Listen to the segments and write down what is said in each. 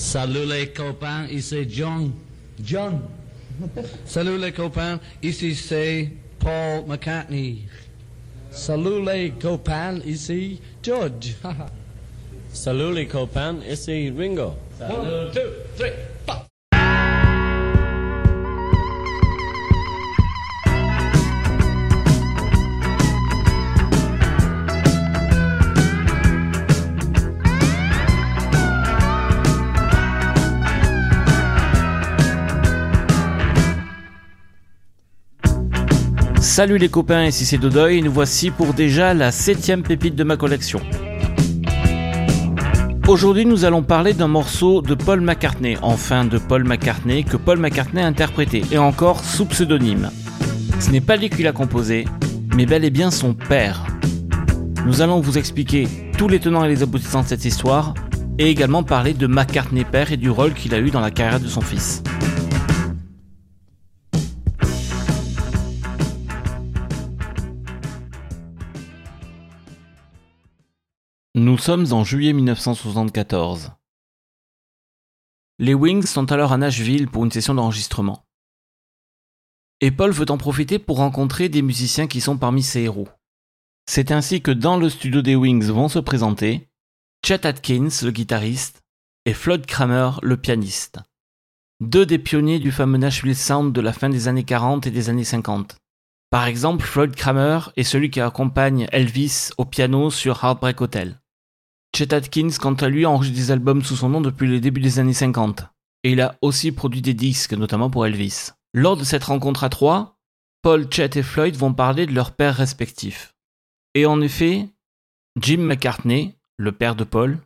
Salut les copains, ici John. John. Salut les copains, ici c'est Paul McCartney. Salut les copains, ici George. Salut les copains, ici Ringo. One, two, three, Salut les copains, ici c'est Dodoy et nous voici pour déjà la septième pépite de ma collection. Aujourd'hui nous allons parler d'un morceau de Paul McCartney, enfin de Paul McCartney que Paul McCartney a interprété, et encore sous pseudonyme. Ce n'est pas lui qui l'a composé, mais bel et bien son père. Nous allons vous expliquer tous les tenants et les aboutissants de cette histoire, et également parler de McCartney père et du rôle qu'il a eu dans la carrière de son fils. Nous sommes en juillet 1974. Les Wings sont alors à Nashville pour une session d'enregistrement. Et Paul veut en profiter pour rencontrer des musiciens qui sont parmi ses héros. C'est ainsi que dans le studio des Wings vont se présenter Chet Atkins, le guitariste, et Floyd Kramer, le pianiste. Deux des pionniers du fameux Nashville Sound de la fin des années 40 et des années 50. Par exemple, Floyd Kramer est celui qui accompagne Elvis au piano sur Heartbreak Hotel. Chet Atkins, quant à lui, enregistre des albums sous son nom depuis le début des années 50. Et il a aussi produit des disques, notamment pour Elvis. Lors de cette rencontre à trois, Paul, Chet et Floyd vont parler de leurs pères respectifs. Et en effet, Jim McCartney, le père de Paul,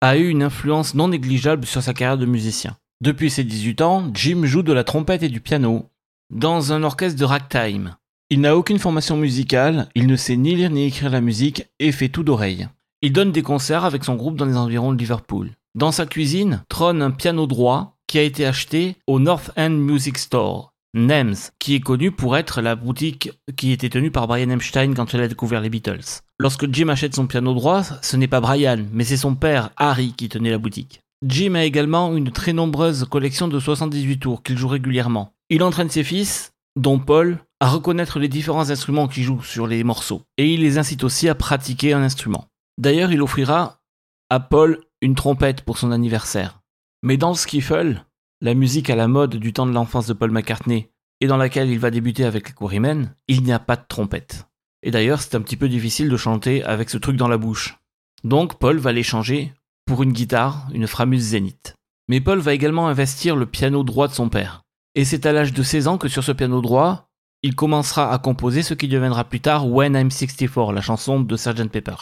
a eu une influence non négligeable sur sa carrière de musicien. Depuis ses 18 ans, Jim joue de la trompette et du piano dans un orchestre de ragtime. Il n'a aucune formation musicale, il ne sait ni lire ni écrire la musique et fait tout d'oreille. Il donne des concerts avec son groupe dans les environs de Liverpool. Dans sa cuisine trône un piano droit qui a été acheté au North End Music Store, NEMS, qui est connu pour être la boutique qui était tenue par Brian Epstein quand il a découvert les Beatles. Lorsque Jim achète son piano droit, ce n'est pas Brian, mais c'est son père, Harry, qui tenait la boutique. Jim a également une très nombreuse collection de 78 tours qu'il joue régulièrement. Il entraîne ses fils, dont Paul, à reconnaître les différents instruments qu'il joue sur les morceaux, et il les incite aussi à pratiquer un instrument. D'ailleurs, il offrira à Paul une trompette pour son anniversaire. Mais dans Skiffle, la musique à la mode du temps de l'enfance de Paul McCartney, et dans laquelle il va débuter avec les Quarrymen, il n'y a pas de trompette. Et d'ailleurs, c'est un petit peu difficile de chanter avec ce truc dans la bouche. Donc Paul va l'échanger pour une guitare, une Framus Zenith. Mais Paul va également investir le piano droit de son père. Et c'est à l'âge de 16 ans que sur ce piano droit, il commencera à composer ce qui deviendra plus tard When I'm 64, la chanson de Sgt Pepper.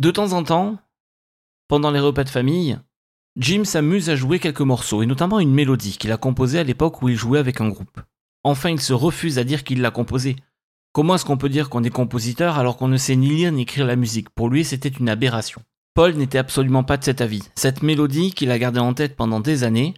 De temps en temps, pendant les repas de famille, Jim s'amuse à jouer quelques morceaux, et notamment une mélodie qu'il a composée à l'époque où il jouait avec un groupe. Enfin, il se refuse à dire qu'il l'a composée. Comment est-ce qu'on peut dire qu'on est compositeur alors qu'on ne sait ni lire ni écrire la musique? Pour lui, c'était une aberration. Paul n'était absolument pas de cet avis. Cette mélodie qu'il a gardée en tête pendant des années,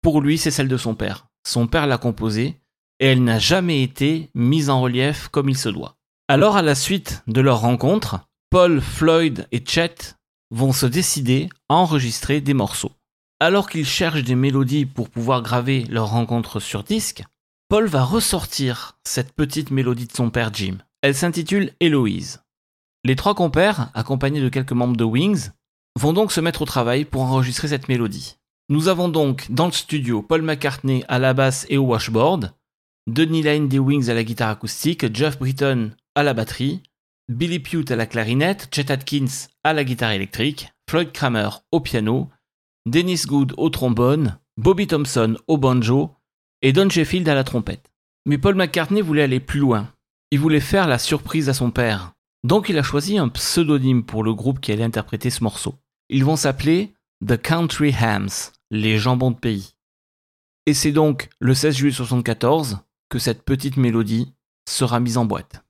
pour lui, c'est celle de son père. Son père l'a composée, et elle n'a jamais été mise en relief comme il se doit. Alors, à la suite de leur rencontre, Paul, Floyd et Chet vont se décider à enregistrer des morceaux. Alors qu'ils cherchent des mélodies pour pouvoir graver leur rencontre sur disque, Paul va ressortir cette petite mélodie de son père Jim. Elle s'intitule Héloïse. Les trois compères, accompagnés de quelques membres de Wings, vont donc se mettre au travail pour enregistrer cette mélodie. Nous avons donc dans le studio Paul McCartney à la basse et au washboard, Denis Lane des Wings à la guitare acoustique, Jeff Britton à la batterie, Billy Pute à la clarinette, Chet Atkins à la guitare électrique, Floyd Kramer au piano, Dennis Good au trombone, Bobby Thompson au banjo et Don Sheffield à la trompette. Mais Paul McCartney voulait aller plus loin. Il voulait faire la surprise à son père. Donc il a choisi un pseudonyme pour le groupe qui allait interpréter ce morceau. Ils vont s'appeler The Country Hams, les jambons de pays. Et c'est donc le 16 juillet 1974 que cette petite mélodie sera mise en boîte.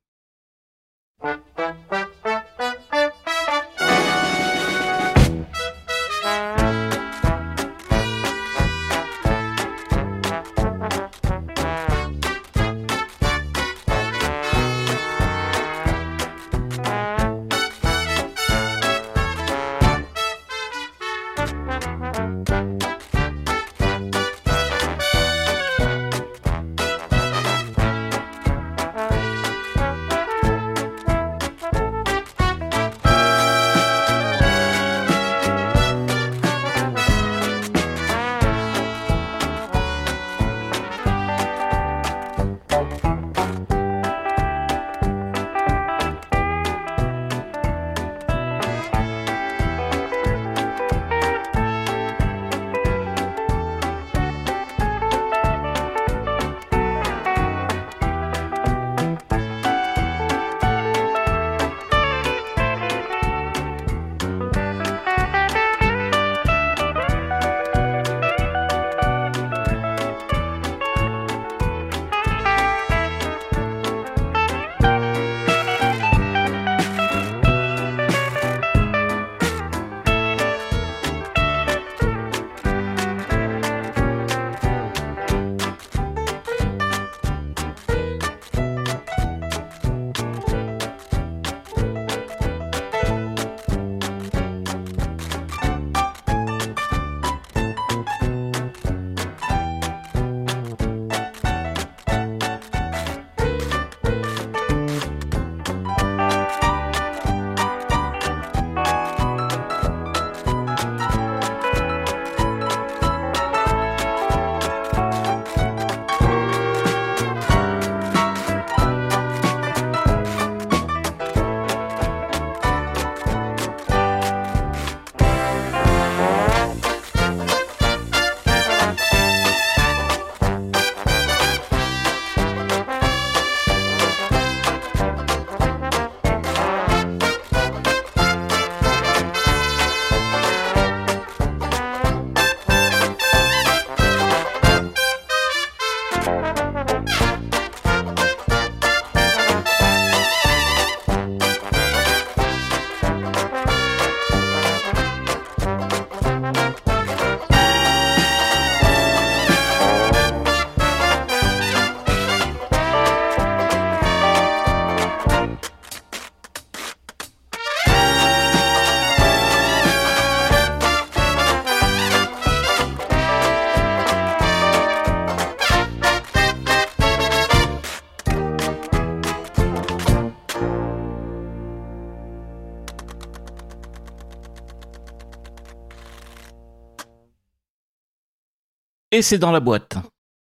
Et c'est dans la boîte.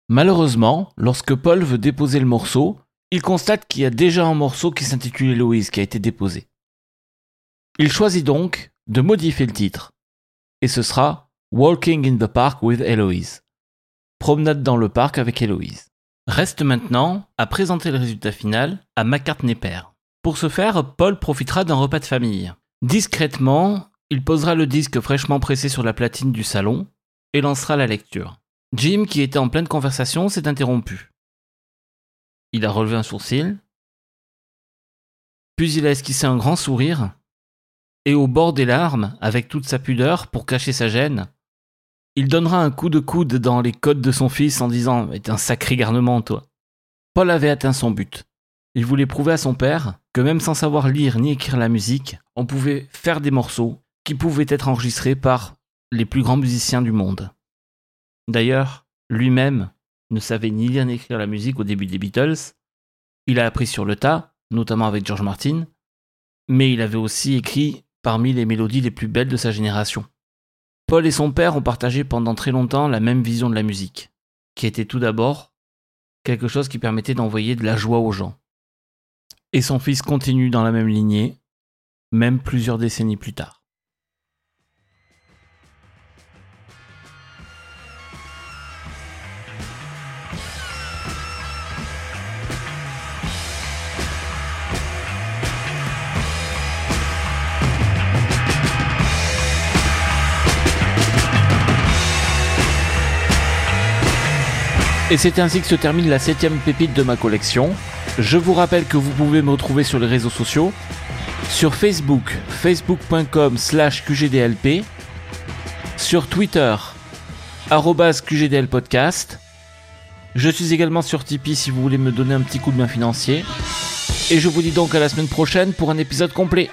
Malheureusement, lorsque Paul veut déposer le morceau, il constate qu'il y a déjà un morceau qui s'intitule Héloïse qui a été déposé. Il choisit donc de modifier le titre. Et ce sera Walking in the Park with Héloïse. Promenade dans le parc avec Héloïse. Reste maintenant à présenter le résultat final à McCartney père. Pour ce faire, Paul profitera d'un repas de famille. Discrètement, il posera le disque fraîchement pressé sur la platine du salon et lancera la lecture. Jim, qui était en pleine conversation, s'est interrompu. Il a relevé un sourcil, puis il a esquissé un grand sourire, et au bord des larmes, avec toute sa pudeur pour cacher sa gêne, il donnera un coup de coude dans les côtes de son fils en disant T'es un sacré garnement, toi. Paul avait atteint son but. Il voulait prouver à son père que même sans savoir lire ni écrire la musique, on pouvait faire des morceaux qui pouvaient être enregistrés par les plus grands musiciens du monde. D'ailleurs, lui-même ne savait ni lire ni écrire la musique au début des Beatles. Il a appris sur le tas, notamment avec George Martin, mais il avait aussi écrit parmi les mélodies les plus belles de sa génération. Paul et son père ont partagé pendant très longtemps la même vision de la musique, qui était tout d'abord quelque chose qui permettait d'envoyer de la joie aux gens. Et son fils continue dans la même lignée, même plusieurs décennies plus tard. Et c'est ainsi que se termine la septième pépite de ma collection. Je vous rappelle que vous pouvez me retrouver sur les réseaux sociaux, sur Facebook, facebook.com slash QGDLP, sur Twitter, QGDLpodcast. Je suis également sur Tipeee si vous voulez me donner un petit coup de main financier. Et je vous dis donc à la semaine prochaine pour un épisode complet.